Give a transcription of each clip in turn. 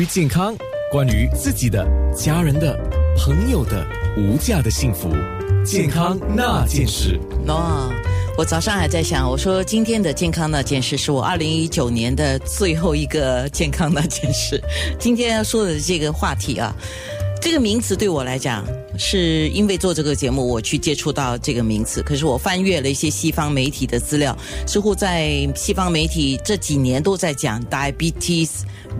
于健康，关于自己的、家人的、朋友的无价的幸福，健康那件事。哦，我早上还在想，我说今天的健康那件事是我二零一九年的最后一个健康那件事。今天要说的这个话题啊，这个名词对我来讲，是因为做这个节目我去接触到这个名词。可是我翻阅了一些西方媒体的资料，似乎在西方媒体这几年都在讲 diabetes。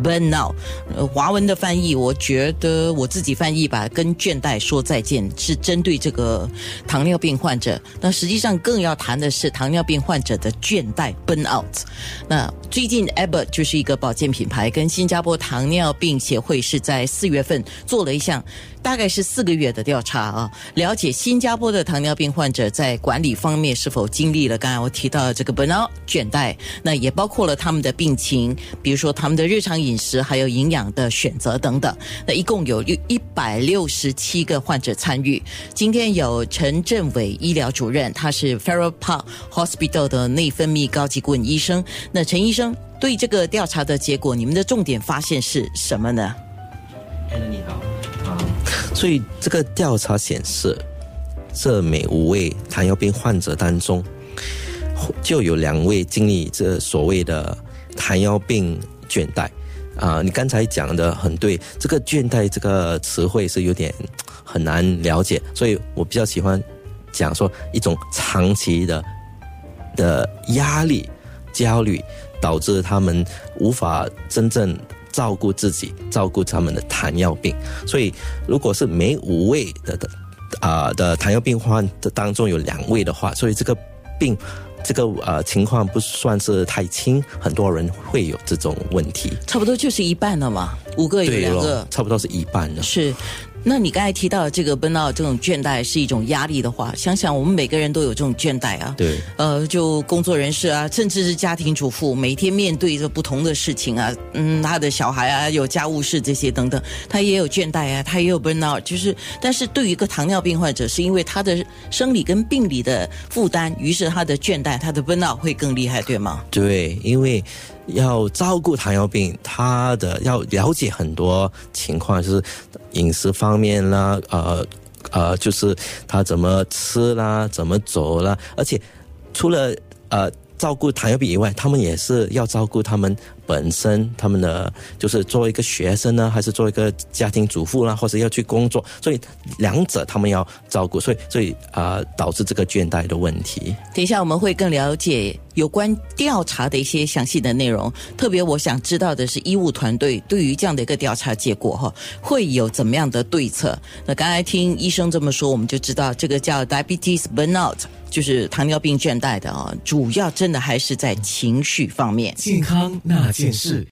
Burnout，呃，华文的翻译，我觉得我自己翻译吧，跟倦怠说再见，是针对这个糖尿病患者。那实际上更要谈的是糖尿病患者的倦怠 Burnout。那最近 Abbott 就是一个保健品牌，跟新加坡糖尿病协会是在四月份做了一项。大概是四个月的调查啊，了解新加坡的糖尿病患者在管理方面是否经历了刚才我提到的这个 burnout 倦怠，那也包括了他们的病情，比如说他们的日常饮食，还有营养的选择等等。那一共有一百六十七个患者参与。今天有陈振伟医疗主任，他是 Farrer Park Hospital 的内分泌高级顾问医生。那陈医生对这个调查的结果，你们的重点发现是什么呢？所以这个调查显示，这每五位糖尿病患者当中，就有两位经历这所谓的糖尿病倦怠。啊，你刚才讲的很对，这个倦怠这个词汇是有点很难了解，所以我比较喜欢讲说一种长期的的压力、焦虑，导致他们无法真正。照顾自己，照顾他们的糖尿病，所以如果是每五位的的啊的糖尿病患的当中有两位的话，所以这个病这个呃情况不算是太轻，很多人会有这种问题，差不多就是一半了嘛，五个有两个，差不多是一半了，是。那你刚才提到这个 burnout 这种倦怠是一种压力的话，想想我们每个人都有这种倦怠啊。对。呃，就工作人士啊，甚至是家庭主妇，每天面对着不同的事情啊，嗯，他的小孩啊，有家务事这些等等，他也有倦怠啊，他也有 burnout。就是，但是对于一个糖尿病患者，是因为他的生理跟病理的负担，于是他的倦怠，他的 burnout 会更厉害，对吗？对，因为。要照顾糖尿病，他的要了解很多情况，就是饮食方面啦，呃呃，就是他怎么吃啦，怎么走啦，而且除了呃照顾糖尿病以外，他们也是要照顾他们。本身他们的就是作为一个学生呢，还是作为一个家庭主妇啦，或者要去工作，所以两者他们要照顾，所以所以啊导致这个倦怠的问题。等一下我们会更了解有关调查的一些详细的内容，特别我想知道的是医务团队对于这样的一个调查结果哈，会有怎么样的对策？那刚才听医生这么说，我们就知道这个叫 diabetes burnout，就是糖尿病倦怠的啊，主要真的还是在情绪方面。健康那。件事。